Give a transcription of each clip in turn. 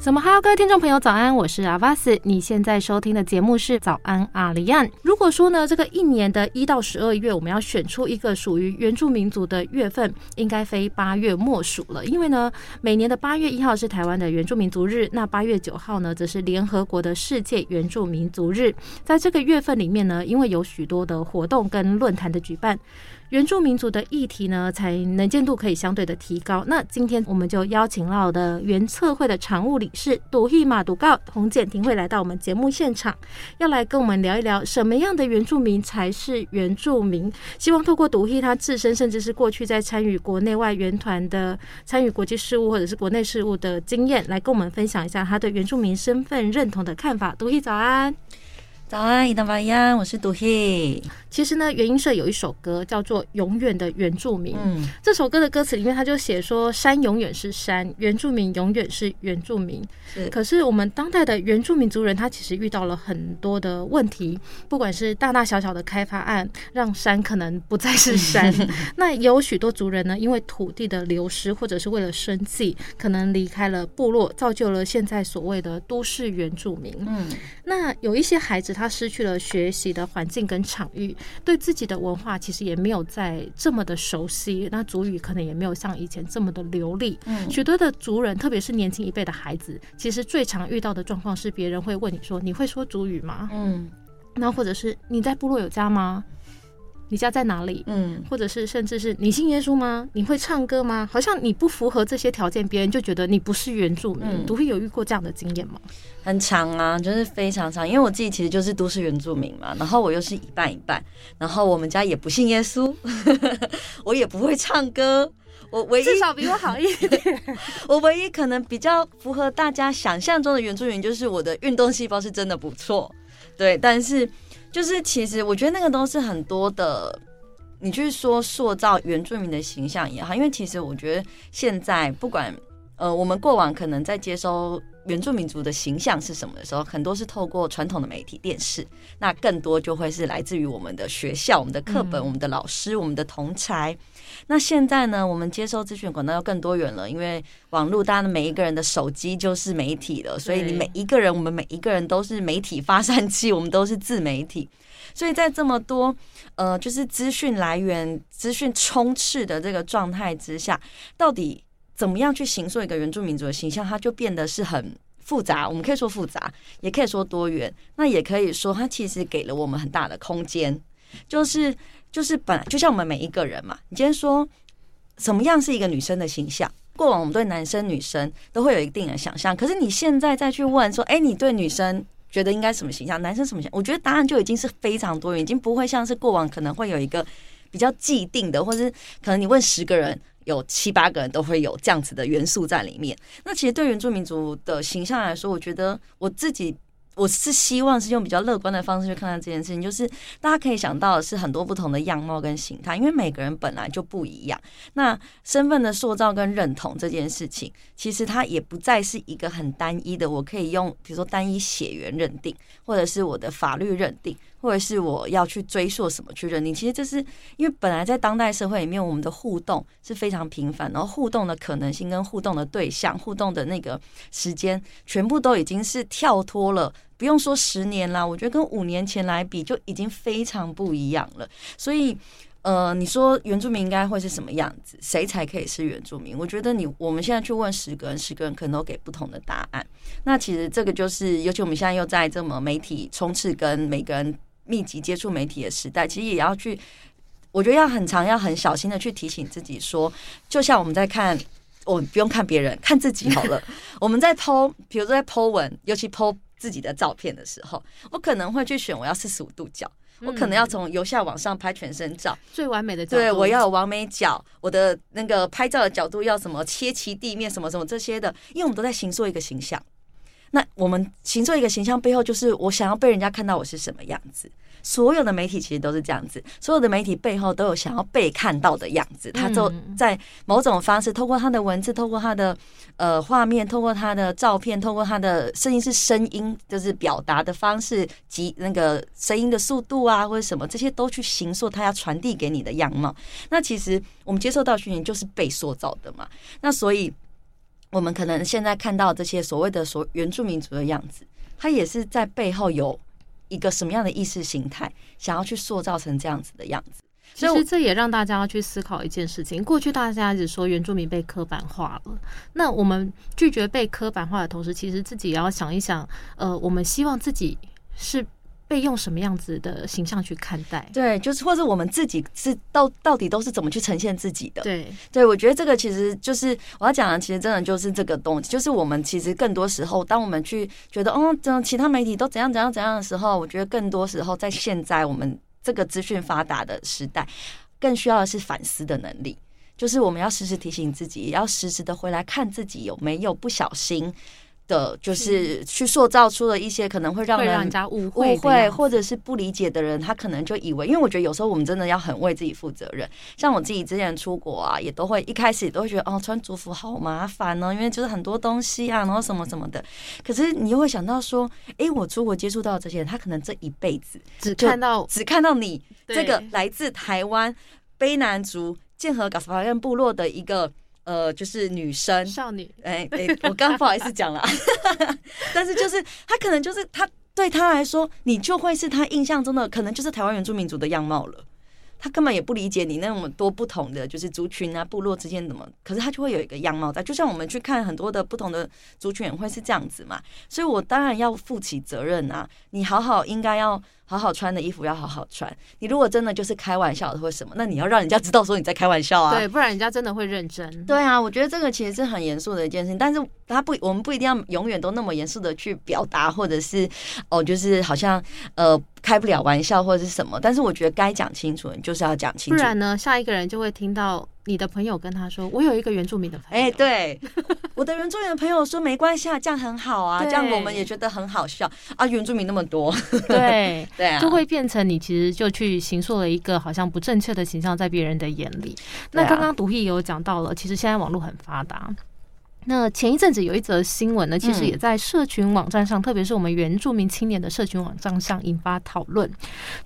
什么哈喽，各位听众朋友，早安！我是阿巴斯，你现在收听的节目是早安阿里安。如果说呢，这个一年的一到十二月，我们要选出一个属于原住民族的月份，应该非八月莫属了。因为呢，每年的八月一号是台湾的原住民族日，那八月九号呢，则是联合国的世界原住民族日。在这个月份里面呢，因为有许多的活动跟论坛的举办。原住民族的议题呢，才能见度可以相对的提高。那今天我们就邀请到的原测会的常务理事杜希马杜告洪简婷会来到我们节目现场，要来跟我们聊一聊什么样的原住民才是原住民。希望透过杜希他自身，甚至是过去在参与国内外原团的参与国际事务或者是国内事务的经验，来跟我们分享一下他对原住民身份认同的看法。杜希早安。早安，伊达巴亚，我是杜希。其实呢，原音社有一首歌叫做《永远的原住民》。嗯，这首歌的歌词里面，他就写说：“山永远是山，原住民永远是原住民。”是。可是我们当代的原住民族人，他其实遇到了很多的问题，不管是大大小小的开发案，让山可能不再是山。那也有许多族人呢，因为土地的流失，或者是为了生计，可能离开了部落，造就了现在所谓的都市原住民。嗯。那有一些孩子。他失去了学习的环境跟场域，对自己的文化其实也没有在这么的熟悉，那族语可能也没有像以前这么的流利。嗯，许多的族人，特别是年轻一辈的孩子，其实最常遇到的状况是，别人会问你说：“你会说族语吗？”嗯，那或者是你在部落有家吗？你家在哪里？嗯，或者是甚至是你信耶稣吗？你会唱歌吗？好像你不符合这些条件，别人就觉得你不是原住民。独会有遇过这样的经验吗？很长啊，就是非常长。因为我自己其实就是都市原住民嘛，然后我又是一半一半，然后我们家也不信耶稣，我也不会唱歌。我唯一至少比我好一点。我唯一可能比较符合大家想象中的原住民，就是我的运动细胞是真的不错。对，但是。就是其实我觉得那个都是很多的，你去说塑造原住民的形象也好，因为其实我觉得现在不管呃我们过往可能在接收原住民族的形象是什么的时候，很多是透过传统的媒体、电视，那更多就会是来自于我们的学校、我们的课本、我们的老师、我们的同才。那现在呢，我们接收资讯管道要更多元了，因为网络，大家的每一个人的手机就是媒体了，所以你每一个人，我们每一个人都是媒体发散器，我们都是自媒体。所以在这么多呃，就是资讯来源、资讯充斥的这个状态之下，到底怎么样去形塑一个原住民族的形象，它就变得是很复杂。我们可以说复杂，也可以说多元，那也可以说它其实给了我们很大的空间，就是。就是本来就像我们每一个人嘛，你今天说什么样是一个女生的形象？过往我们对男生女生都会有一定的想象，可是你现在再去问说，哎，你对女生觉得应该什么形象？男生什么形象？我觉得答案就已经是非常多元，已经不会像是过往可能会有一个比较既定的，或是可能你问十个人，有七八个人都会有这样子的元素在里面。那其实对原住民族的形象来说，我觉得我自己。我是希望是用比较乐观的方式去看待这件事情，就是大家可以想到的是很多不同的样貌跟形态，因为每个人本来就不一样。那身份的塑造跟认同这件事情，其实它也不再是一个很单一的，我可以用比如说单一血缘认定，或者是我的法律认定。或者是我要去追溯什么去认定，其实这是因为本来在当代社会里面，我们的互动是非常频繁，然后互动的可能性跟互动的对象、互动的那个时间，全部都已经是跳脱了。不用说十年啦，我觉得跟五年前来比，就已经非常不一样了。所以。呃，你说原住民应该会是什么样子？谁才可以是原住民？我觉得你我们现在去问十个人，十个人可能都给不同的答案。那其实这个就是，尤其我们现在又在这么媒体充斥跟每个人密集接触媒体的时代，其实也要去，我觉得要很长，要很小心的去提醒自己说，就像我们在看，我不用看别人，看自己好了。我们在剖，比如说在剖文，尤其剖自己的照片的时候，我可能会去选我要四十五度角。我可能要从由下往上拍全身照，最完美的角度。对，我要有完美角，我的那个拍照的角度要什么切齐地面，什么什么这些的，因为我们都在形塑一个形象。那我们形塑一个形象背后，就是我想要被人家看到我是什么样子。所有的媒体其实都是这样子，所有的媒体背后都有想要被看到的样子。他就在某种方式，透过他的文字，透过他的呃画面，透过他的照片，透过他的声音是声音，就是表达的方式及那个声音的速度啊，或者什么这些都去形塑他要传递给你的样貌。那其实我们接受到讯息就是被塑造的嘛。那所以。我们可能现在看到这些所谓的所原住民族的样子，它也是在背后有一个什么样的意识形态，想要去塑造成这样子的样子。其实这也让大家要去思考一件事情：过去大家一直说原住民被刻板化了，那我们拒绝被刻板化的同时，其实自己也要想一想，呃，我们希望自己是。被用什么样子的形象去看待？对，就是或者我们自己是到到底都是怎么去呈现自己的？对，对我觉得这个其实就是我要讲的，其实真的就是这个东西，就是我们其实更多时候，当我们去觉得哦，这其他媒体都怎样怎样怎样的时候，我觉得更多时候在现在我们这个资讯发达的时代，更需要的是反思的能力，就是我们要时时提醒自己，也要时时的回来看自己有没有不小心。的，就是去塑造出了一些可能会让人家误误会或者是不理解的人，他可能就以为，因为我觉得有时候我们真的要很为自己负责任。像我自己之前出国啊，也都会一开始都会觉得哦，穿族服好麻烦呢，因为就是很多东西啊，然后什么什么的。可是你又会想到说，哎，我出国接触到这些人，他可能这一辈子只看到只看到你这个来自台湾卑南族剑河嘎斯巴彦部落的一个。呃，就是女生少女，哎 哎，我刚刚不好意思讲了，但是就是他可能就是他对他来说，你就会是他印象中的可能就是台湾原住民族的样貌了。他根本也不理解你那么多不同的就是族群啊、部落之间怎么，可是他就会有一个样貌在。就像我们去看很多的不同的族群也，会是这样子嘛。所以我当然要负起责任啊！你好好应该要。好好穿的衣服要好好穿。你如果真的就是开玩笑的或什么，那你要让人家知道说你在开玩笑啊。对，不然人家真的会认真。对啊，我觉得这个其实是很严肃的一件事情。但是他不，我们不一定要永远都那么严肃的去表达，或者是哦，就是好像呃开不了玩笑或者是什么。但是我觉得该讲清楚，你就是要讲清楚。不然呢，下一个人就会听到。你的朋友跟他说：“我有一个原住民的朋友。”哎，对，我的原住民的朋友说：“没关系啊，这样很好啊，这样我们也觉得很好笑啊。”原住民那么多，对 对啊，就会变成你其实就去形塑了一个好像不正确的形象在别人的眼里。那刚刚独毅有讲到了，其实现在网络很发达。那前一阵子有一则新闻呢，其实也在社群网站上，特别是我们原住民青年的社群网站上引发讨论。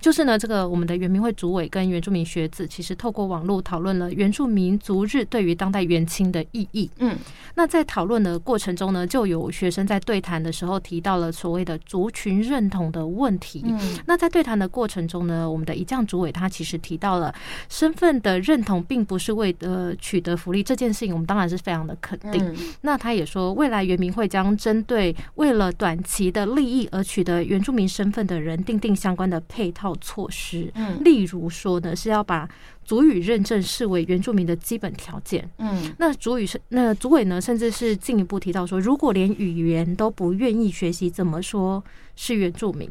就是呢，这个我们的原民会主委跟原住民学子，其实透过网络讨论了原住民族日对于当代元青的意义。嗯，那在讨论的过程中呢，就有学生在对谈的时候提到了所谓的族群认同的问题。嗯，那在对谈的过程中呢，我们的一将主委他其实提到了身份的认同，并不是为呃取得福利这件事情，我们当然是非常的肯定。那他也说，未来原民会将针对为了短期的利益而取得原住民身份的人，定定相关的配套措施。嗯，例如说呢，是要把族语认证视为原住民的基本条件。嗯，那族语是那族委呢，甚至是进一步提到说，如果连语言都不愿意学习，怎么说是原住民？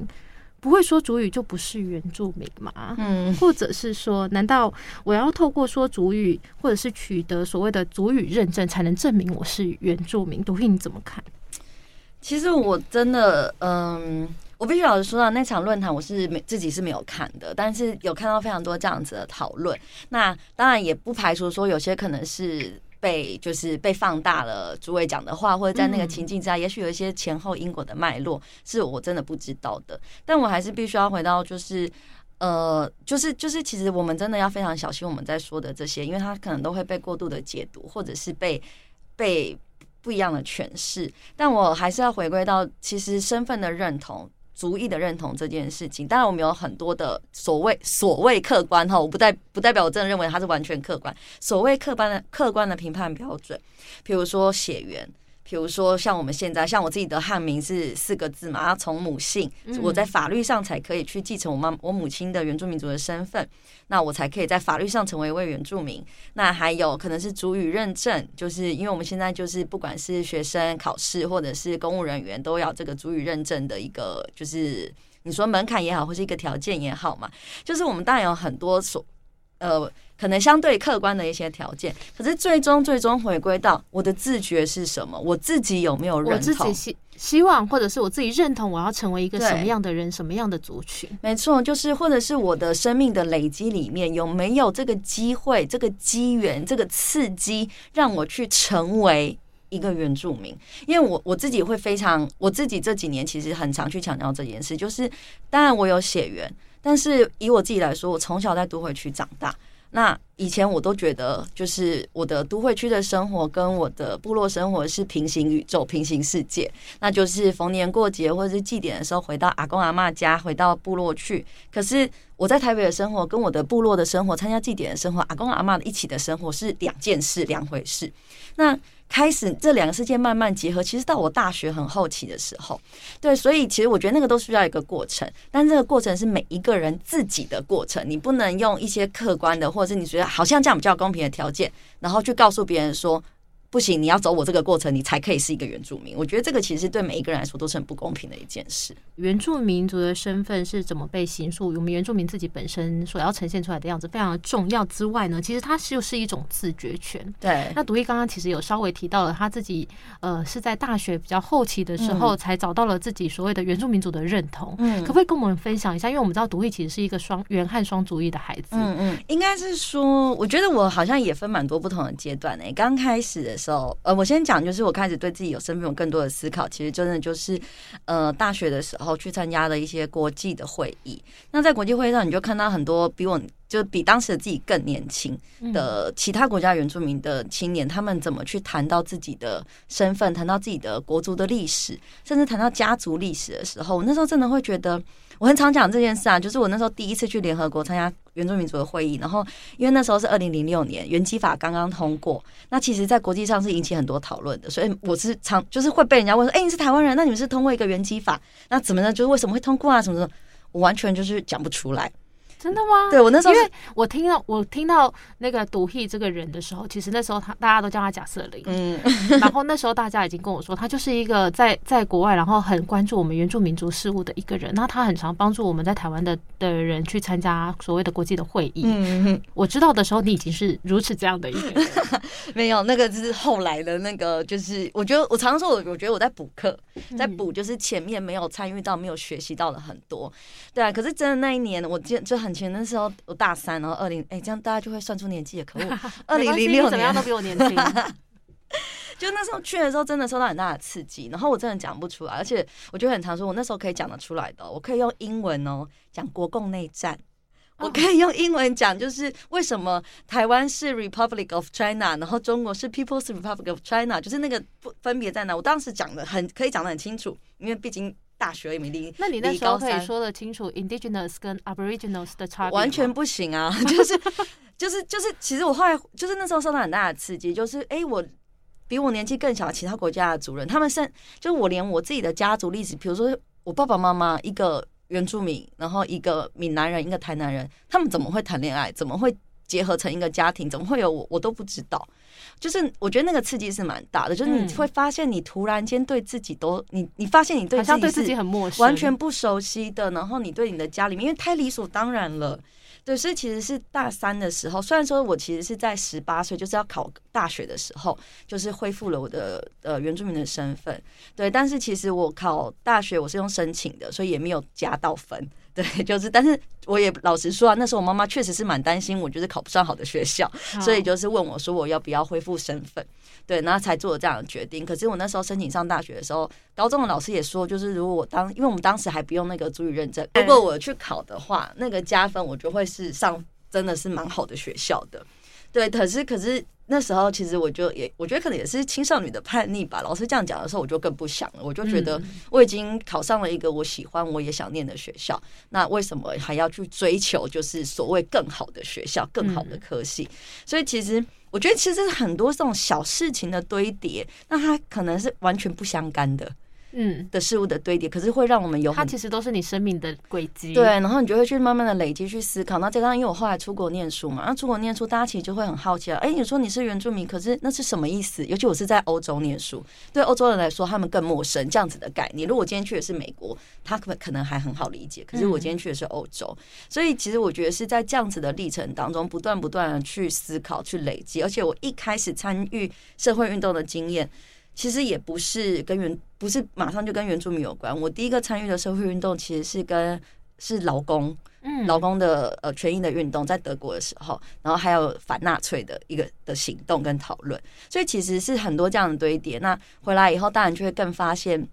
不会说主语就不是原住民吗？嗯，或者是说，难道我要透过说主语，或者是取得所谓的主语认证，才能证明我是原住民？杜斌你怎么看？其实我真的，嗯，我必须老实说啊，那场论坛我是没自己是没有看的，但是有看到非常多这样子的讨论。那当然也不排除说有些可能是。被就是被放大了，诸位讲的话，或者在那个情境之下，也许有一些前后因果的脉络，是我真的不知道的。但我还是必须要回到，就是呃，就是就是，其实我们真的要非常小心我们在说的这些，因为它可能都会被过度的解读，或者是被被不一样的诠释。但我还是要回归到，其实身份的认同。族裔的认同这件事情，当然我们有很多的所谓所谓客观哈，我不代不代表我真的认为它是完全客观。所谓客观的客观的评判标准，比如说血缘。比如说，像我们现在，像我自己的汉名是四个字嘛，要从母姓，我在法律上才可以去继承我妈我母亲的原住民族的身份，那我才可以在法律上成为一位原住民。那还有可能是主语认证，就是因为我们现在就是不管是学生考试或者是公务人员，都要这个主语认证的一个，就是你说门槛也好，或是一个条件也好嘛，就是我们当然有很多所。呃，可能相对客观的一些条件，可是最终最终回归到我的自觉是什么？我自己有没有认同？我自己希希望，或者是我自己认同，我要成为一个什么样的人，什么样的族群？没错，就是或者是我的生命的累积里面有没有这个机会、这个机缘、这个刺激，让我去成为一个原住民？因为我我自己会非常，我自己这几年其实很常去强调这件事，就是当然我有血缘。但是以我自己来说，我从小在都会区长大，那以前我都觉得，就是我的都会区的生活跟我的部落生活是平行宇宙、平行世界。那就是逢年过节或者是祭典的时候，回到阿公阿妈家，回到部落去。可是我在台北的生活跟我的部落的生活、参加祭典的生活、阿公阿妈一起的生活是两件事、两回事。那开始这两个世界慢慢结合，其实到我大学很后期的时候，对，所以其实我觉得那个都需要一个过程，但这个过程是每一个人自己的过程，你不能用一些客观的，或者是你觉得好像这样比较公平的条件，然后去告诉别人说。不行，你要走我这个过程，你才可以是一个原住民。我觉得这个其实对每一个人来说都是很不公平的一件事。原住民族的身份是怎么被形塑？我们原住民自己本身所要呈现出来的样子非常的重要之外呢，其实它就是一种自觉权。对。那独立刚刚其实有稍微提到了他自己，呃，是在大学比较后期的时候才找到了自己所谓的原住民族的认同。嗯。可不可以跟我们分享一下？因为我们知道独立其实是一个双原汉双族裔的孩子。嗯嗯。应该是说，我觉得我好像也分蛮多不同的阶段诶。刚开始的。时候，呃，我先讲，就是我开始对自己有身份有更多的思考。其实真的就是，呃，大学的时候去参加了一些国际的会议。那在国际会议上，你就看到很多比我就比当时的自己更年轻的其他国家原住民的青年，他们怎么去谈到自己的身份，谈到自己的国族的历史，甚至谈到家族历史的时候，我那时候真的会觉得。我很常讲这件事啊，就是我那时候第一次去联合国参加原住民族的会议，然后因为那时候是二零零六年原基法刚刚通过，那其实，在国际上是引起很多讨论的，所以我是常就是会被人家问说，哎，你是台湾人，那你们是通过一个原基法，那怎么呢？就是为什么会通过啊？什么什么？我完全就是讲不出来。真的吗？对我那时候，因为我听到我听到那个独ฮี这个人的时候，其实那时候他大家都叫他贾瑟林，嗯，然后那时候大家已经跟我说，他就是一个在在国外，然后很关注我们原住民族事务的一个人。那他很常帮助我们在台湾的的人去参加所谓的国际的会议。嗯，我知道的时候，你已经是如此这样的一个人。没有，那个就是后来的那个，就是我觉得我常常说，我我觉得我在补课，在补，就是前面没有参与到，没有学习到了很多。对啊，可是真的那一年，我见就很。前那时候我大三，然后二零哎，这样大家就会算出年纪也可恶。二零零六年都比我年轻。就那时候去的时候，真的受到很大的刺激，然后我真的讲不出来，而且我就很常说，我那时候可以讲得出来的，我可以用英文哦讲国共内战，我可以用英文讲，就是为什么台湾是 Republic of China，然后中国是 People's Republic of China，就是那个不分别在哪。我当时讲的很可以讲的很清楚，因为毕竟。大学也没离，那你那时候可以说得清楚 indigenous 跟 aboriginals 的差别？完全不行啊！就是就是就是，其实我后来就是那时候受到很大的刺激，就是哎，我比我年纪更小的其他国家的主人，他们甚就是我连我自己的家族历史，比如说我爸爸妈妈一个原住民，然后一个闽南人，一个台南人，他们怎么会谈恋爱？怎么会结合成一个家庭？怎么会有我？我都不知道。就是我觉得那个刺激是蛮大的，就是你会发现你突然间对自己都你你发现你对自己自己很陌生，完全不熟悉的，然后你对你的家里面，因为太理所当然了，对，所以其实是大三的时候，虽然说我其实是在十八岁就是要考大学的时候，就是恢复了我的呃原住民的身份，对，但是其实我考大学我是用申请的，所以也没有加到分。对，就是，但是我也老实说啊，那时候我妈妈确实是蛮担心我，就是考不上好的学校，所以就是问我说我要不要恢复身份，对，然后才做了这样的决定。可是我那时候申请上大学的时候，高中的老师也说，就是如果我当，因为我们当时还不用那个足语认证，如果我去考的话，那个加分我就会是上真的是蛮好的学校的。对，可是可是。那时候其实我就也，我觉得可能也是青少年的叛逆吧。老师这样讲的时候，我就更不想了。我就觉得我已经考上了一个我喜欢、我也想念的学校，那为什么还要去追求就是所谓更好的学校、更好的科系？所以其实我觉得，其实很多这种小事情的堆叠，那它可能是完全不相干的。嗯的事物的堆叠，可是会让我们有它其实都是你生命的轨迹。对，然后你就会去慢慢的累积去思考。那加上因为我后来出国念书嘛，那出国念书，大家其实就会很好奇啊。哎，你说你是原住民，可是那是什么意思？尤其我是在欧洲念书，对欧洲人来说，他们更陌生这样子的概念。如果今天去的是美国，他可可能还很好理解。可是我今天去的是欧洲，所以其实我觉得是在这样子的历程当中，不断不断的去思考、去累积。而且我一开始参与社会运动的经验。其实也不是跟原不是马上就跟原住民有关。我第一个参与的社会运动其实是跟是劳工，嗯，劳工的呃权益的运动，在德国的时候，然后还有反纳粹的一个的行动跟讨论。所以其实是很多这样的堆叠。那回来以后，当然就会更发现，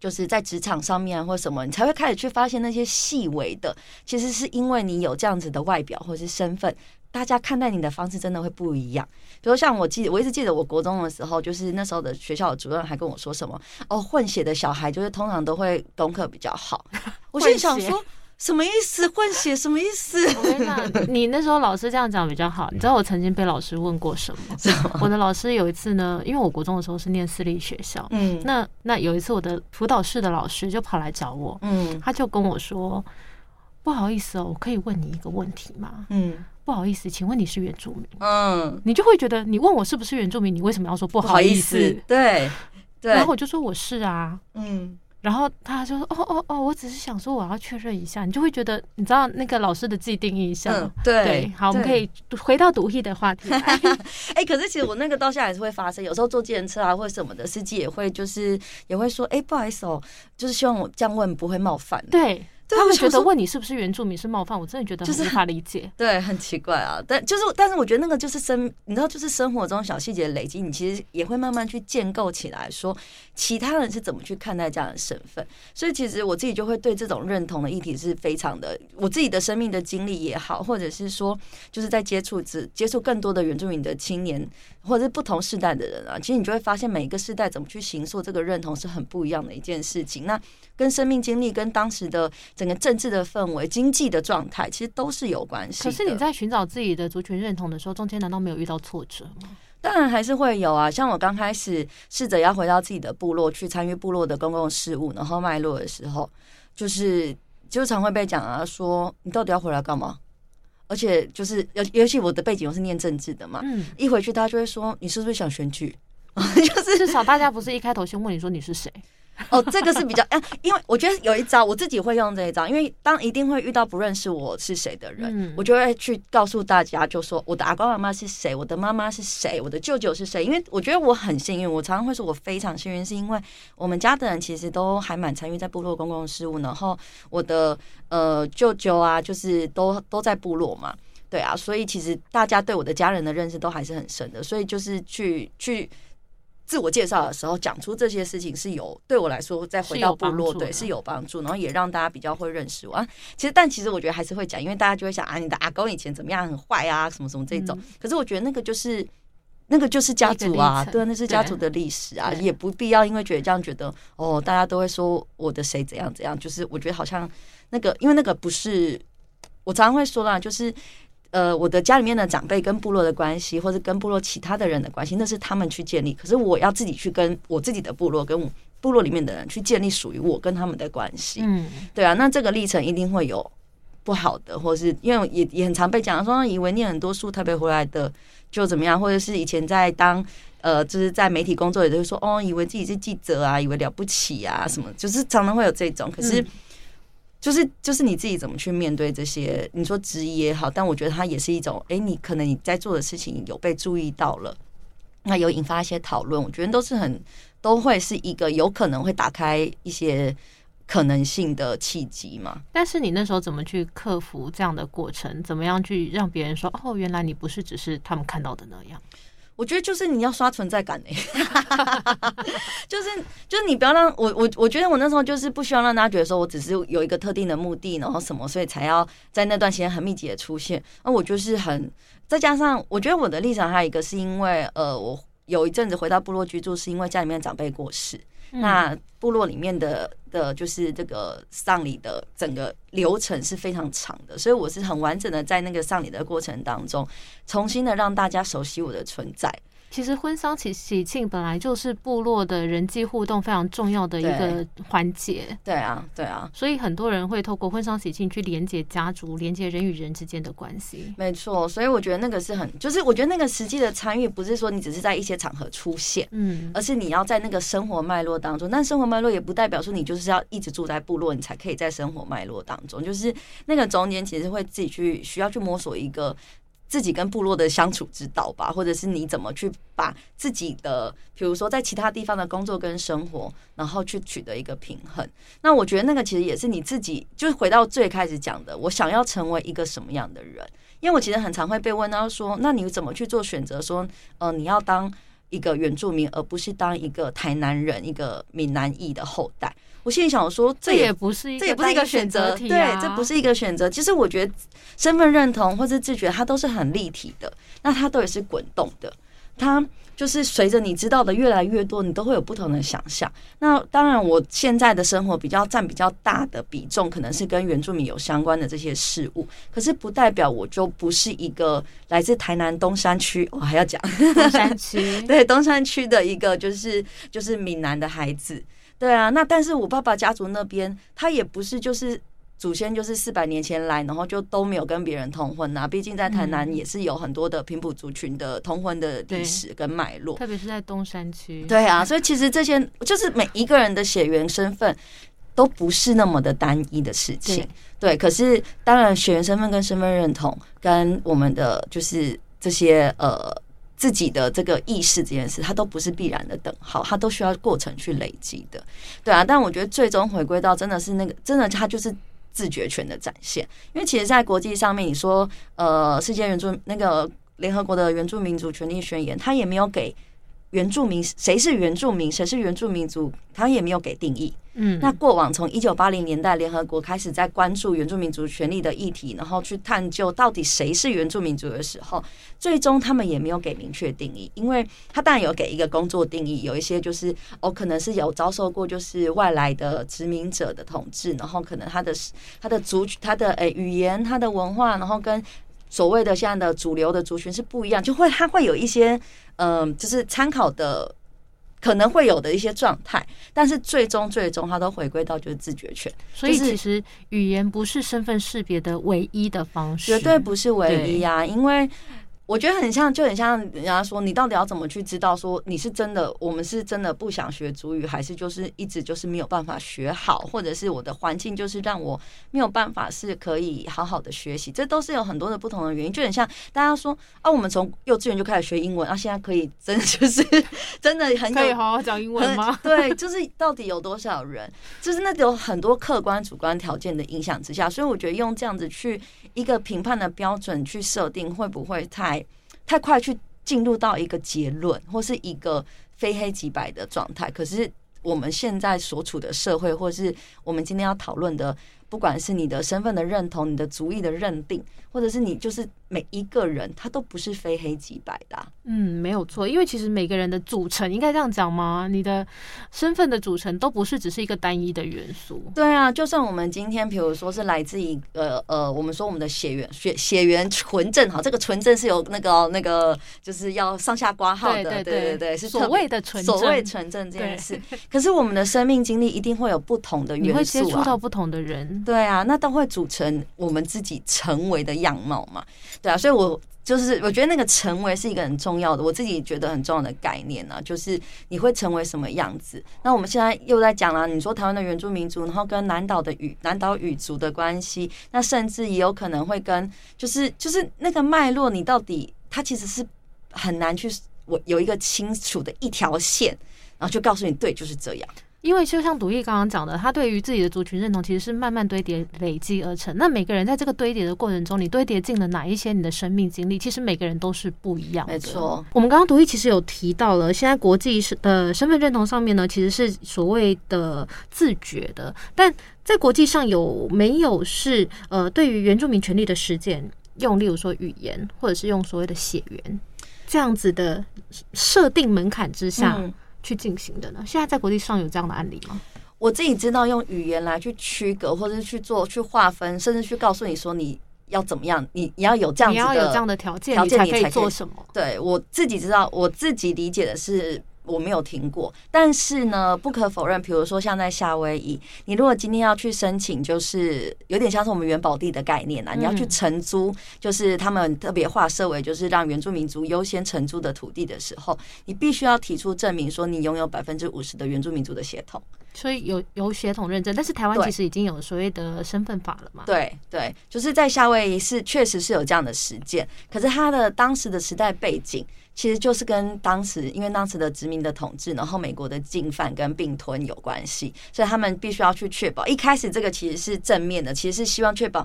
就是在职场上面或什么，你才会开始去发现那些细微的，其实是因为你有这样子的外表或者是身份。大家看待你的方式真的会不一样。比如像我记，我一直记得我国中的时候，就是那时候的学校的主任还跟我说什么哦，混血的小孩就是通常都会功课比较好。我心想说。什么意思？混血什么意思？我跟你讲，你那时候老师这样讲比较好。你知道我曾经被老师问过 什么？我的老师有一次呢，因为我国中的时候是念私立学校，嗯，那那有一次我的辅导室的老师就跑来找我，嗯，他就跟我说：“不好意思哦，我可以问你一个问题吗？”嗯，不好意思，请问你是原住民？嗯，你就会觉得你问我是不是原住民，你为什么要说不好意思？对，对，然后我就说我是啊，嗯。然后他就说：“哦哦哦，我只是想说我要确认一下，你就会觉得你知道那个老师的既定印象。”对，好，我们可以回到毒气的话题。哎，可是其实我那个到现在还是会发生，有时候坐计程车啊或者什么的，司机也会就是也会说：“哎，不好意思哦，就是希望我这样问不会冒犯。”对。他们觉得问你是不是原住民是冒犯，我真的觉得就是无法理解。对，很奇怪啊。但就是，但是我觉得那个就是生，你知道，就是生活中小细节累积，你其实也会慢慢去建构起来，说其他人是怎么去看待这样的身份。所以，其实我自己就会对这种认同的议题是非常的，我自己的生命的经历也好，或者是说，就是在接触之接触更多的原住民的青年，或者是不同世代的人啊，其实你就会发现每一个世代怎么去形塑这个认同是很不一样的一件事情。那跟生命经历，跟当时的。整个政治的氛围、经济的状态，其实都是有关系。可是你在寻找自己的族群认同的时候，中间难道没有遇到挫折吗？当然还是会有啊。像我刚开始试着要回到自己的部落去参与部落的公共事务，然后脉络的时候，就是经常会被讲啊，说你到底要回来干嘛？而且就是尤尤其我的背景又是念政治的嘛，嗯，一回去大家就会说你是不是想选举？就是至少大家不是一开头先问你说你是谁。哦，这个是比较，哎，因为我觉得有一招，我自己会用这一招，因为当一定会遇到不认识我是谁的人，我就会去告诉大家，就说我的阿公阿妈是谁，我的妈妈是谁，我的舅舅是谁。因为我觉得我很幸运，我常常会说我非常幸运，是因为我们家的人其实都还蛮参与在部落公共事务，然后我的呃舅舅啊，就是都都在部落嘛，对啊，所以其实大家对我的家人的认识都还是很深的，所以就是去去。自我介绍的时候讲出这些事情是有对我来说再回到部落对是有帮助，然后也让大家比较会认识我。啊。其实但其实我觉得还是会讲，因为大家就会想啊，你的阿公以前怎么样很坏啊，什么什么这种。可是我觉得那个就是那个就是家族啊，对，那是家族的历史啊，也不必要因为觉得这样觉得哦，大家都会说我的谁怎样怎样。就是我觉得好像那个，因为那个不是我常常会说啦，就是。呃，我的家里面的长辈跟部落的关系，或者跟部落其他的人的关系，那是他们去建立。可是我要自己去跟我自己的部落，跟部落里面的人去建立属于我跟他们的关系。嗯，对啊，那这个历程一定会有不好的，或是因为也也很常被讲说，以为念很多书特别回来的就怎么样，或者是以前在当呃，就是在媒体工作，也就会说哦，以为自己是记者啊，以为了不起啊，什么，就是常常会有这种。可是。就是就是你自己怎么去面对这些？你说质疑也好，但我觉得它也是一种，哎，你可能你在做的事情有被注意到了，那有引发一些讨论，我觉得都是很都会是一个有可能会打开一些可能性的契机嘛。但是你那时候怎么去克服这样的过程？怎么样去让别人说，哦，原来你不是只是他们看到的那样？我觉得就是你要刷存在感呢，就是就是你不要让我我我觉得我那时候就是不希望让大家觉得说我只是有一个特定的目的，然后什么，所以才要在那段时间很密集的出现。那我就是很再加上，我觉得我的立场还有一个是因为呃，我有一阵子回到部落居住，是因为家里面长辈过世。那部落里面的的，就是这个丧礼的整个流程是非常长的，所以我是很完整的在那个丧礼的过程当中，重新的让大家熟悉我的存在。其实婚丧喜喜庆本来就是部落的人际互动非常重要的一个环节。对啊，对啊，所以很多人会透过婚丧喜庆去连接家族，连接人与人之间的关系。没错，所以我觉得那个是很，就是我觉得那个实际的参与，不是说你只是在一些场合出现，嗯，而是你要在那个生活脉络当中。但生活脉络也不代表说你就是要一直住在部落，你才可以在生活脉络当中。就是那个中间其实会自己去需要去摸索一个。自己跟部落的相处之道吧，或者是你怎么去把自己的，比如说在其他地方的工作跟生活，然后去取得一个平衡。那我觉得那个其实也是你自己，就是回到最开始讲的，我想要成为一个什么样的人？因为我其实很常会被问到说，那你怎么去做选择？说，呃，你要当一个原住民，而不是当一个台南人、一个闽南裔的后代。我心里想说，这也不是这也不是一个选择题，对，这不是一个选择。其实我觉得身份认同或者自觉，它都是很立体的，那它都也是滚动的，它。就是随着你知道的越来越多，你都会有不同的想象。那当然，我现在的生活比较占比较大的比重，可能是跟原住民有相关的这些事物。可是不代表我就不是一个来自台南东山区，我还要讲东山区，对东山区的一个就是就是闽南的孩子。对啊，那但是我爸爸家族那边，他也不是就是。祖先就是四百年前来，然后就都没有跟别人通婚呐。毕竟在台南也是有很多的平埔族群的通婚的历史跟脉络，特别是在东山区。对啊，所以其实这些就是每一个人的血缘身份都不是那么的单一的事情。对，可是当然血缘身份跟身份认同跟我们的就是这些呃自己的这个意识这件事，它都不是必然的等号，它都需要过程去累积的。对啊，但我觉得最终回归到真的是那个真的，它就是。自觉权的展现，因为其实，在国际上面，你说，呃，世界援助那个联合国的援助民族权利宣言，它也没有给。原住民谁是原住民，谁是原住民族，他也没有给定义。嗯，那过往从一九八零年代，联合国开始在关注原住民族权利的议题，然后去探究到底谁是原住民族的时候，最终他们也没有给明确定义。因为他当然有给一个工作定义，有一些就是哦，可能是有遭受过就是外来的殖民者的统治，然后可能他的他的族他的诶语言、他的文化，然后跟所谓的现在的主流的族群是不一样，就会它会有一些。嗯，就是参考的可能会有的一些状态，但是最终最终它都回归到就是自觉权。所以其实语言不是身份识别的唯一的方式，绝对不是唯一啊，因为。我觉得很像，就很像人家说，你到底要怎么去知道说你是真的，我们是真的不想学主语，还是就是一直就是没有办法学好，或者是我的环境就是让我没有办法是可以好好的学习，这都是有很多的不同的原因。就很像大家说啊，我们从幼稚园就开始学英文啊，现在可以真的就是 真的很可以好好讲英文吗？对，就是到底有多少人，就是那有很多客观主观条件的影响之下，所以我觉得用这样子去一个评判的标准去设定，会不会太？太快去进入到一个结论，或是一个非黑即白的状态。可是我们现在所处的社会，或是我们今天要讨论的。不管是你的身份的认同，你的族裔的认定，或者是你就是每一个人，他都不是非黑即白的。嗯，没有错，因为其实每个人的组成，应该这样讲吗？你的身份的组成都不是只是一个单一的元素。对啊，就算我们今天，比如说是来自一个呃，我们说我们的血缘血血缘纯正哈，这个纯正是有那个那个就是要上下挂号的，对对对对，是所谓的纯所谓纯正这件事。可是我们的生命经历一定会有不同的元素，你会接触到不同的人。对啊，那都会组成我们自己成为的样貌嘛？对啊，所以我就是我觉得那个成为是一个很重要的，我自己觉得很重要的概念呢，就是你会成为什么样子。那我们现在又在讲了，你说台湾的原住民族，然后跟南岛的语南岛语族的关系，那甚至也有可能会跟就是就是那个脉络，你到底它其实是很难去我有一个清楚的一条线，然后就告诉你对就是这样。因为就像独立刚刚讲的，他对于自己的族群认同其实是慢慢堆叠累积而成。那每个人在这个堆叠的过程中，你堆叠进了哪一些你的生命经历，其实每个人都是不一样的。没错，我们刚刚独立其实有提到了，现在国际是的身份认同上面呢，其实是所谓的自觉的。但在国际上有没有是呃，对于原住民权利的实践，用例如说语言，或者是用所谓的血缘这样子的设定门槛之下？去进行的呢？现在在国际上有这样的案例吗？我自己知道用语言来去区隔，或者是去做去划分，甚至去告诉你说你要怎么样，你你要有这样子的有这样的条件，条件你才可以做什么？对我自己知道，我自己理解的是。我没有听过，但是呢，不可否认，比如说像在夏威夷，你如果今天要去申请，就是有点像是我们元宝地的概念啊，你要去承租，就是他们特别划设为就是让原住民族优先承租的土地的时候，你必须要提出证明说你拥有百分之五十的原住民族的血统，所以有有血统认证。但是台湾其实已经有所谓的身份法了嘛？对对，就是在夏威夷是确实是有这样的实践，可是它的当时的时代背景。其实就是跟当时，因为当时的殖民的统治，然后美国的进犯跟并吞有关系，所以他们必须要去确保。一开始这个其实是正面的，其实是希望确保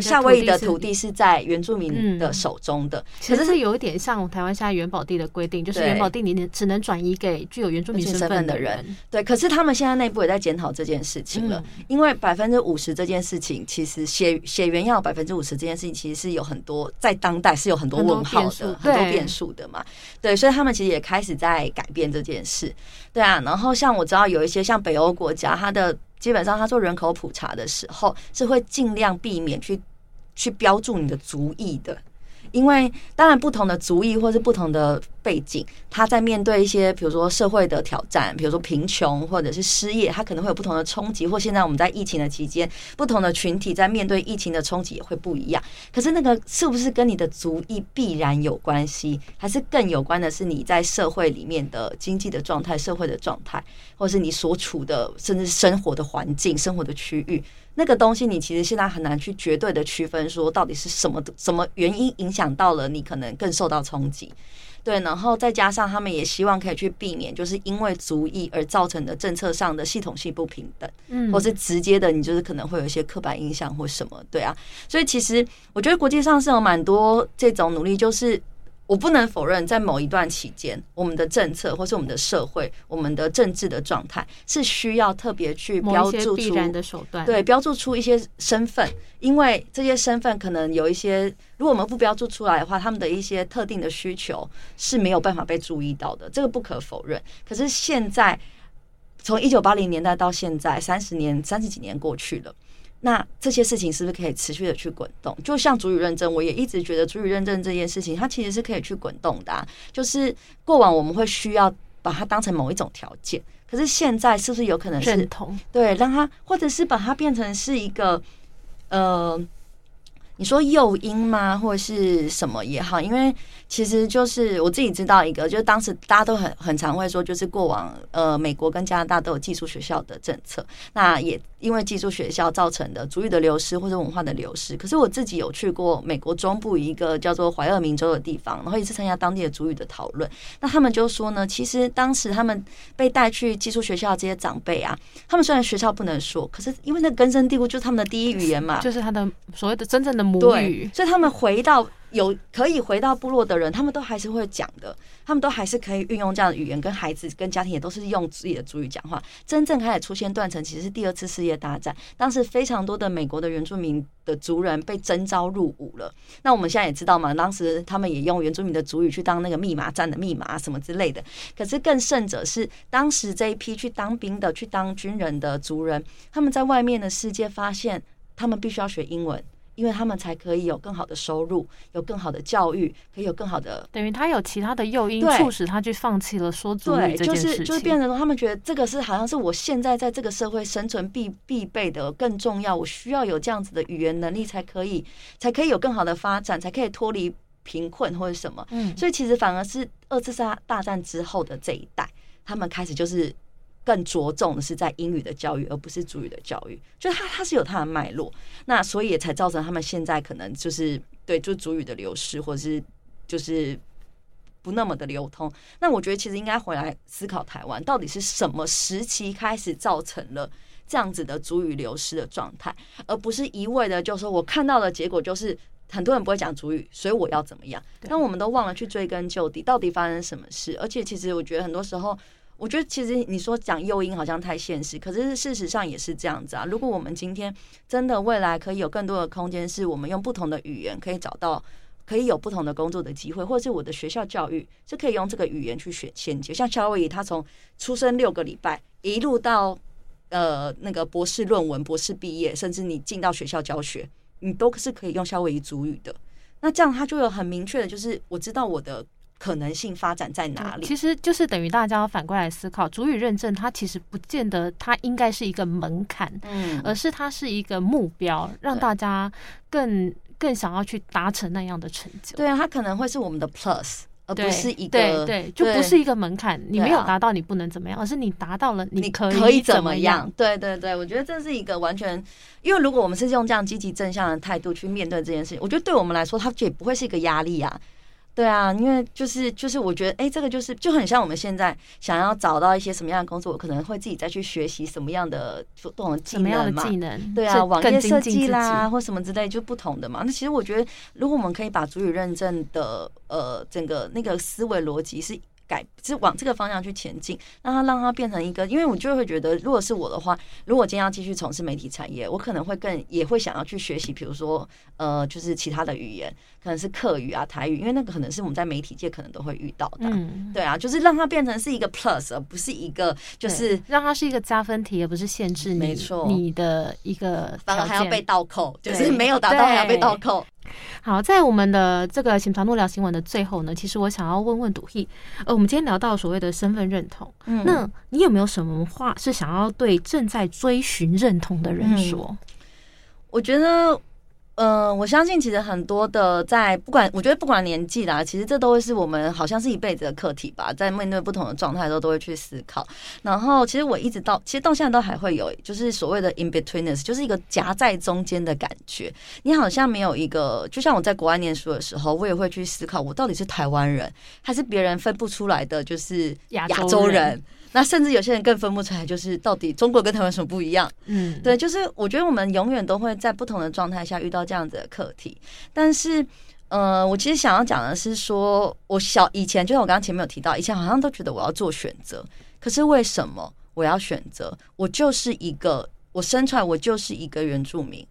夏威夷的土地是在原住民的手中的，其实是有一点像台湾现在元保地的规定，就是元保地你只能转移给具有原住民身份的人。对，可是他们现在内部也在检讨这件事情了，因为百分之五十这件事情，其实血血缘要百分之五十这件事情，其实是有很多在当代是有很多问号的，很多变数的嘛。对，所以他们其实也开始在改变这件事。对啊，然后像我知道有一些像北欧国家，它的基本上他做人口普查的时候，是会尽量避免去。去标注你的族裔的，因为当然不同的族裔或是不同的背景，他在面对一些比如说社会的挑战，比如说贫穷或者是失业，他可能会有不同的冲击。或现在我们在疫情的期间，不同的群体在面对疫情的冲击也会不一样。可是那个是不是跟你的族裔必然有关系，还是更有关的是你在社会里面的经济的状态、社会的状态，或是你所处的甚至生活的环境、生活的区域？那个东西，你其实现在很难去绝对的区分，说到底是什么什么原因影响到了你，可能更受到冲击。对，然后再加上他们也希望可以去避免，就是因为族裔而造成的政策上的系统性不平等，嗯，或是直接的，你就是可能会有一些刻板印象或什么，对啊。所以其实我觉得国际上是有蛮多这种努力，就是。我不能否认，在某一段期间，我们的政策或是我们的社会、我们的政治的状态是需要特别去标注出的手段，对，标注出一些身份，因为这些身份可能有一些，如果我们不标注出来的话，他们的一些特定的需求是没有办法被注意到的，这个不可否认。可是现在，从一九八零年代到现在，三十年、三十几年过去了。那这些事情是不是可以持续的去滚动？就像主语认证，我也一直觉得主语认证这件事情，它其实是可以去滚动的。就是过往我们会需要把它当成某一种条件，可是现在是不是有可能是认同？对，让它或者是把它变成是一个呃。你说诱因吗，或者是什么也好？因为其实就是我自己知道一个，就是当时大家都很很常会说，就是过往呃美国跟加拿大都有寄宿学校的政策，那也因为寄宿学校造成的主语的流失或者文化的流失。可是我自己有去过美国中部一个叫做怀俄明州的地方，然后也是参加当地的主语的讨论。那他们就说呢，其实当时他们被带去寄宿学校这些长辈啊，他们虽然学校不能说，可是因为那根深蒂固就是他们的第一语言嘛，就是他的所谓的真正的。母语，所以他们回到有可以回到部落的人，他们都还是会讲的，他们都还是可以运用这样的语言跟孩子、跟家庭也都是用自己的主语讲话。真正开始出现断层，其实是第二次世界大战，当时非常多的美国的原住民的族人被征召入伍了。那我们现在也知道嘛，当时他们也用原住民的主语去当那个密码站的密码什么之类的。可是更甚者是，当时这一批去当兵的、去当军人的族人，他们在外面的世界发现，他们必须要学英文。因为他们才可以有更好的收入，有更好的教育，可以有更好的。等于他有其他的诱因，促使他去放弃了说主语这件事情。就是变成，他们觉得这个是好像是我现在在这个社会生存必必备的，更重要。我需要有这样子的语言能力，才可以才可以有更好的发展，才可以脱离贫困或者什么。嗯，所以其实反而是二次大大战之后的这一代，他们开始就是。更着重的是在英语的教育，而不是主语的教育。就它它是有它的脉络，那所以也才造成他们现在可能就是对，就主语的流失，或者是就是不那么的流通。那我觉得其实应该回来思考台湾到底是什么时期开始造成了这样子的主语流失的状态，而不是一味的就说我看到的结果就是很多人不会讲主语，所以我要怎么样？但我们都忘了去追根究底，到底发生什么事？而且其实我觉得很多时候。我觉得其实你说讲诱因好像太现实，可是事实上也是这样子啊。如果我们今天真的未来可以有更多的空间，是我们用不同的语言可以找到，可以有不同的工作的机会，或者是我的学校教育是可以用这个语言去选衔接。像夏威夷，他从出生六个礼拜一路到呃那个博士论文、博士毕业，甚至你进到学校教学，你都是可以用夏威夷主语的。那这样他就有很明确的，就是我知道我的。可能性发展在哪里？其实就是等于大家反过来思考，主语认证它其实不见得它应该是一个门槛，嗯，而是它是一个目标，让大家更更想要去达成那样的成就。对啊，它可能会是我们的 plus，而不是一个对，就不是一个门槛。你没有达到，你不能怎么样，而是你达到了，你可可以怎么样？对对对，我觉得这是一个完全，因为如果我们是用这样积极正向的态度去面对这件事情，我觉得对我们来说，它也不会是一个压力啊。对啊，因为就是就是，我觉得哎，这个就是就很像我们现在想要找到一些什么样的工作，我可能会自己再去学习什么样的不同的技能嘛。技能对啊，网页设计啦，或什么之类，就不同的嘛。那其实我觉得，如果我们可以把主语认证的呃整个那个思维逻辑是。改是往这个方向去前进，让它让它变成一个，因为我就会觉得，如果是我的话，如果今天要继续从事媒体产业，我可能会更也会想要去学习，比如说呃，就是其他的语言，可能是客语啊、台语，因为那个可能是我们在媒体界可能都会遇到的。嗯，对啊，就是让它变成是一个 plus，而不是一个就是让它是一个加分题，而不是限制你。没错，你的一个反而还要被倒扣，就是没有达到还要被倒扣。好，在我们的这个行长路聊新闻的最后呢，其实我想要问问赌ฮี，呃，我们今天聊到所谓的身份认同，嗯，那你有没有什么话是想要对正在追寻认同的人说？我觉得。嗯，我相信其实很多的在不管，我觉得不管年纪啦，其实这都会是我们好像是一辈子的课题吧。在面对不同的状态的时候，都会去思考。然后，其实我一直到，其实到现在都还会有，就是所谓的 in betweenness，就是一个夹在中间的感觉。你好像没有一个，就像我在国外念书的时候，我也会去思考，我到底是台湾人，还是别人分不出来的，就是亚洲人。那甚至有些人更分不出来，就是到底中国跟台湾什么不一样？嗯，对，就是我觉得我们永远都会在不同的状态下遇到这样子的课题。但是，呃，我其实想要讲的是，说我小以前，就像我刚刚前面有提到，以前好像都觉得我要做选择，可是为什么我要选择？我就是一个，我生出来我就是一个原住民，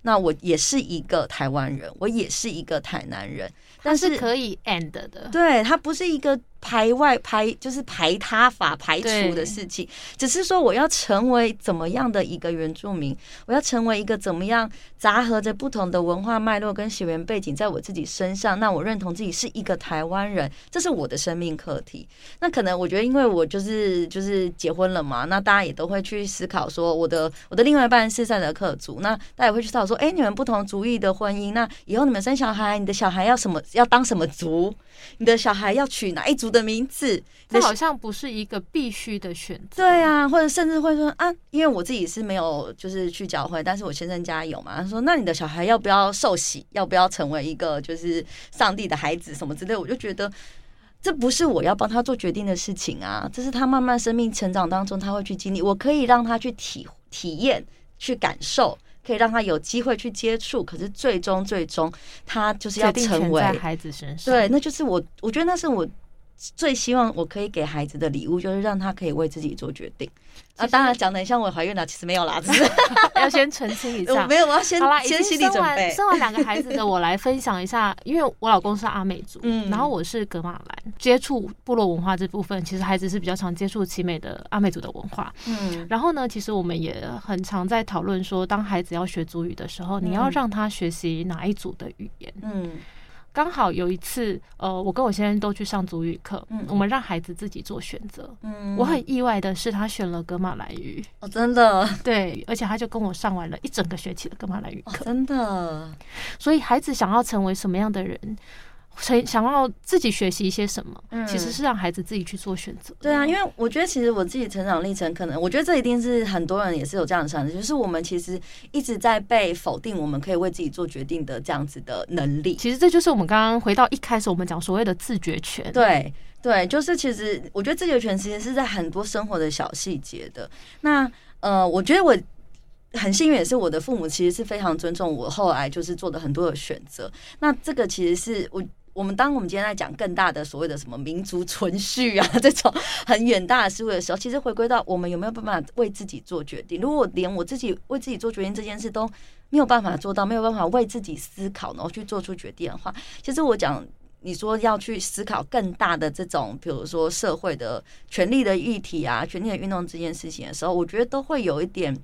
那我也是一个台湾人，我也是一个台南人，但是可以 end 的，对，它不是一个。排外排就是排他法排除的事情，只是说我要成为怎么样的一个原住民，我要成为一个怎么样杂合着不同的文化脉络跟血缘背景在我自己身上，那我认同自己是一个台湾人，这是我的生命课题。那可能我觉得，因为我就是就是结婚了嘛，那大家也都会去思考说，我的我的另外一半是赛德克族，那大家也会去思考说，哎，你们不同族裔的婚姻，那以后你们生小孩，你的小孩要什么要当什么族？你的小孩要娶哪一族的名字？这好像不是一个必须的选择。对啊，或者甚至会说啊，因为我自己是没有就是去教会，但是我先生家有嘛。他说，那你的小孩要不要受洗？要不要成为一个就是上帝的孩子什么之类？我就觉得这不是我要帮他做决定的事情啊，这是他慢慢生命成长当中他会去经历。我可以让他去体体验、去感受。可以让他有机会去接触，可是最终最终他就是要成为孩子身上。对，那就是我，我觉得那是我最希望我可以给孩子的礼物，就是让他可以为自己做决定。啊，当然讲的很像我怀孕了，其实没有啦，只是 要先澄清一下。没有，我要先好啦，先心理准备。生完两个孩子的我来分享一下，因为我老公是阿美族，嗯，然后我是格马兰，接触部落文化这部分，其实孩子是比较常接触奇美的阿美族的文化，嗯，然后呢，其实我们也很常在讨论说，当孩子要学族语的时候，你要让他学习哪一组的语言，嗯。刚好有一次，呃，我跟我先生都去上足语课，嗯，我们让孩子自己做选择，嗯，我很意外的是，他选了格马兰语，哦，真的，对，而且他就跟我上完了一整个学期的格马兰语课，真的，所以孩子想要成为什么样的人？想想要自己学习一些什么，嗯其实是让孩子自己去做选择。对啊，因为我觉得其实我自己成长历程，可能我觉得这一定是很多人也是有这样的想法，就是我们其实一直在被否定，我们可以为自己做决定的这样子的能力。其实这就是我们刚刚回到一开始我们讲所谓的自觉权。对对，就是其实我觉得自觉权其实是在很多生活的小细节的。那呃，我觉得我很幸运，也是我的父母其实是非常尊重我后来就是做的很多的选择。那这个其实是我。我们当我们今天在讲更大的所谓的什么民族存续啊这种很远大的思维的时候，其实回归到我们有没有办法为自己做决定？如果连我自己为自己做决定这件事都没有办法做到，没有办法为自己思考，然后去做出决定的话，其实我讲你说要去思考更大的这种，比如说社会的权利的议题啊、权利的运动这件事情的时候，我觉得都会有一点。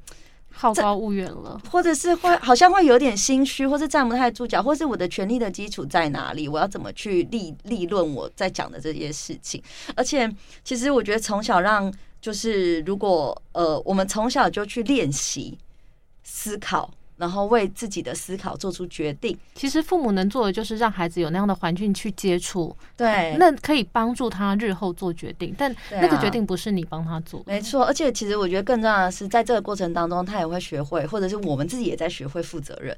好高骛远了，或者是会好像会有点心虚，或是站不太住脚，或是我的权利的基础在哪里？我要怎么去立立论我在讲的这些事情？而且，其实我觉得从小让就是如果呃，我们从小就去练习思考。然后为自己的思考做出决定。其实父母能做的就是让孩子有那样的环境去接触，对，那可以帮助他日后做决定。但那个决定不是你帮他做，没错。而且其实我觉得更重要的是，在这个过程当中，他也会学会，或者是我们自己也在学会负责任。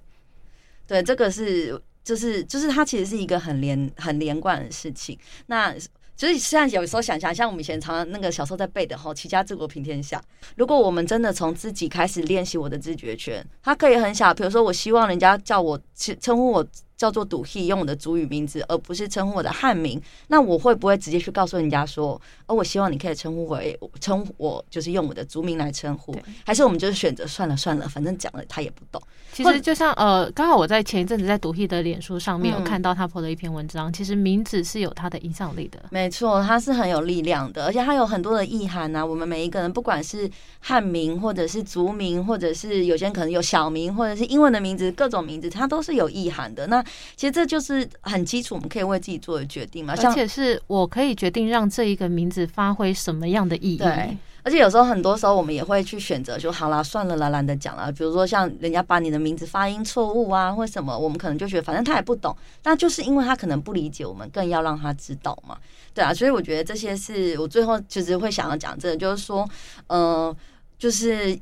对，这个是就是就是它其实是一个很连很连贯的事情。那所以现在有时候想想，像我们以前常常那个小时候在背的哈，齐家治国平天下。如果我们真的从自己开始练习我的自觉权，它可以很小，比如说我希望人家叫我称呼我。叫做赌 he 用我的主语名字，而不是称呼我的汉名。那我会不会直接去告诉人家说，哦，我希望你可以称呼为称我，就是用我的族名来称呼？还是我们就是选择算了算了，反正讲了他也不懂。其实就像呃，刚好我在前一阵子在赌 he 的脸书上面有看到他 po 的一篇文章，其实名字是有它的影响力的。没错，它是很有力量的，而且它有很多的意涵啊。我们每一个人，不管是汉名，或者是族名，或者是有些人可能有小名，或者是英文的名字，各种名字，它都是有意涵的。那其实这就是很基础，我们可以为自己做的决定嘛。而且是我可以决定让这一个名字发挥什么样的意义。对，而且有时候很多时候我们也会去选择，就好啦，算了啦，懒得讲了。比如说像人家把你的名字发音错误啊，或什么，我们可能就觉得反正他也不懂，那就是因为他可能不理解，我们更要让他知道嘛。对啊，所以我觉得这些是我最后其实会想要讲，这个就是说，嗯，就是。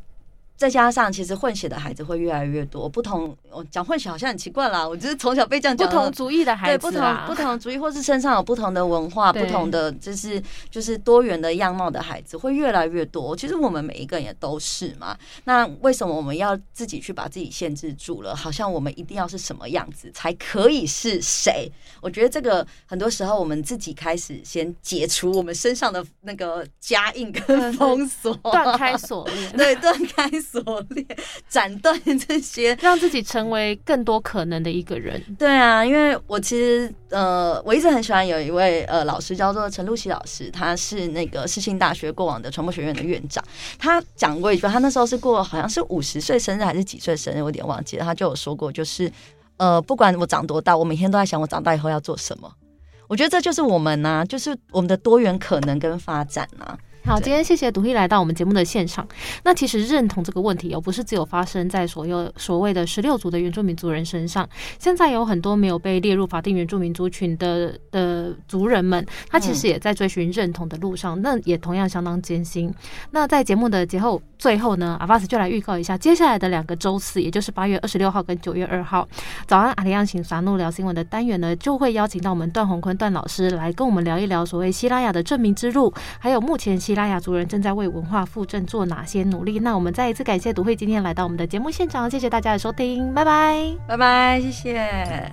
再加上，其实混血的孩子会越来越多。不同，我讲混血好像很奇怪啦。我就是从小被这样讲。不同族裔的孩子，对不同不同族裔，或是身上有不同的文化、不同的就是就是多元的样貌的孩子会越来越多。其实我们每一个人也都是嘛。那为什么我们要自己去把自己限制住了？好像我们一定要是什么样子才可以是谁？我觉得这个很多时候我们自己开始先解除我们身上的那个夹印跟封锁，断开锁链，对，断开。锁链，斩断这些，让自己成为更多可能的一个人。对啊，因为我其实呃，我一直很喜欢有一位呃老师叫做陈露琪老师，他是那个世新大学过往的传播学院的院长。他讲过一句，他那时候是过好像是五十岁生日还是几岁生日，我有点忘记了。他就有说过，就是呃，不管我长多大，我每天都在想我长大以后要做什么。我觉得这就是我们呐，就是我们的多元可能跟发展呐。好，今天谢谢独立来到我们节目的现场。那其实认同这个问题哦，不是只有发生在所有所谓的十六族的原住民族人身上。现在有很多没有被列入法定原住民族群的的族人们，他其实也在追寻认同的路上，那也同样相当艰辛。那在节目的节后最后呢，阿巴斯就来预告一下接下来的两个周四，也就是八月二十六号跟九月二号，早安阿里亚请撒怒聊新闻的单元呢，就会邀请到我们段宏坤段老师来跟我们聊一聊所谓希拉雅的证明之路，还有目前希拉雅族人正在为文化复振做哪些努力？那我们再一次感谢读会今天来到我们的节目现场，谢谢大家的收听，拜拜，拜拜，谢谢。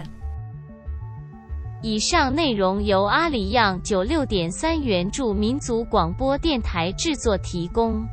以上内容由阿里样九六点三元著民族广播电台制作提供。